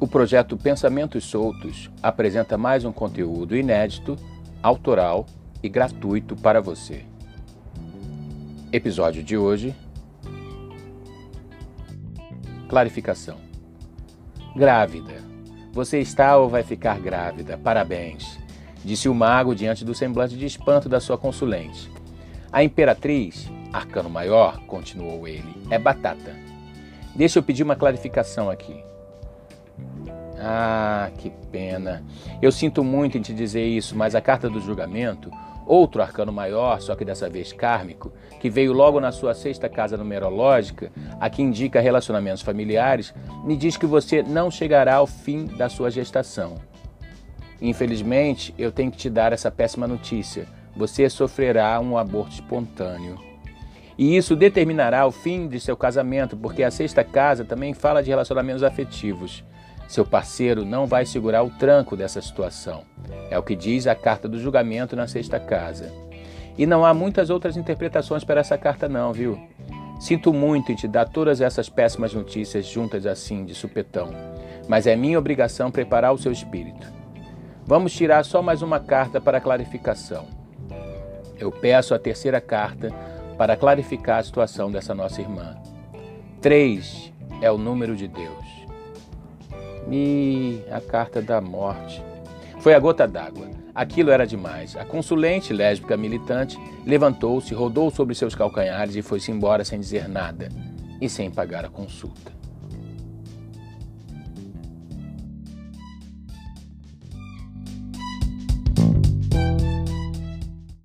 O projeto Pensamentos Soltos apresenta mais um conteúdo inédito, autoral e gratuito para você. Episódio de hoje: Clarificação. Grávida. Você está ou vai ficar grávida? Parabéns, disse o mago diante do semblante de espanto da sua consulente. A imperatriz, arcano maior, continuou ele, é batata. Deixa eu pedir uma clarificação aqui. Ah, que pena. Eu sinto muito em te dizer isso, mas a carta do julgamento, outro arcano maior, só que dessa vez kármico, que veio logo na sua sexta casa numerológica, a que indica relacionamentos familiares, me diz que você não chegará ao fim da sua gestação. Infelizmente, eu tenho que te dar essa péssima notícia. Você sofrerá um aborto espontâneo. E isso determinará o fim de seu casamento, porque a sexta casa também fala de relacionamentos afetivos. Seu parceiro não vai segurar o tranco dessa situação. É o que diz a carta do julgamento na sexta casa. E não há muitas outras interpretações para essa carta, não, viu? Sinto muito em te dar todas essas péssimas notícias juntas assim, de supetão, mas é minha obrigação preparar o seu espírito. Vamos tirar só mais uma carta para clarificação. Eu peço a terceira carta para clarificar a situação dessa nossa irmã. Três é o número de Deus. E a carta da morte. Foi a gota d'água. Aquilo era demais. A consulente, lésbica militante, levantou-se, rodou sobre seus calcanhares e foi-se embora sem dizer nada e sem pagar a consulta.